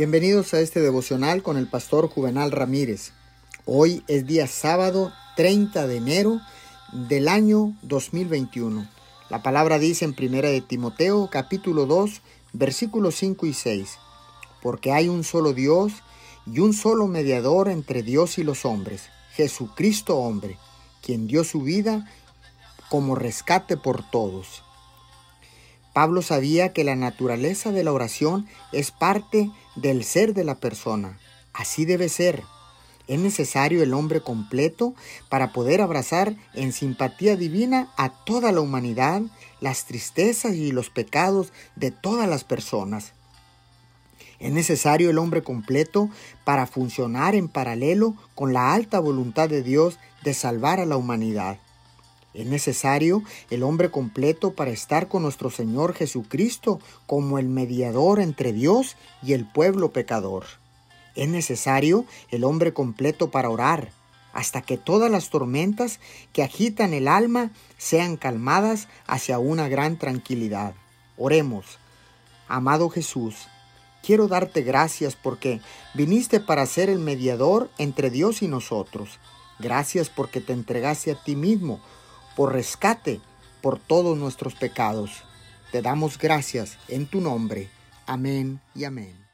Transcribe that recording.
Bienvenidos a este devocional con el pastor Juvenal Ramírez. Hoy es día sábado 30 de enero del año 2021. La palabra dice en primera de Timoteo capítulo 2 versículos 5 y 6. Porque hay un solo Dios y un solo mediador entre Dios y los hombres, Jesucristo hombre, quien dio su vida como rescate por todos. Pablo sabía que la naturaleza de la oración es parte del ser de la persona. Así debe ser. Es necesario el hombre completo para poder abrazar en simpatía divina a toda la humanidad, las tristezas y los pecados de todas las personas. Es necesario el hombre completo para funcionar en paralelo con la alta voluntad de Dios de salvar a la humanidad. Es necesario el hombre completo para estar con nuestro Señor Jesucristo como el mediador entre Dios y el pueblo pecador. Es necesario el hombre completo para orar, hasta que todas las tormentas que agitan el alma sean calmadas hacia una gran tranquilidad. Oremos. Amado Jesús, quiero darte gracias porque viniste para ser el mediador entre Dios y nosotros. Gracias porque te entregaste a ti mismo por rescate por todos nuestros pecados. Te damos gracias en tu nombre. Amén y amén.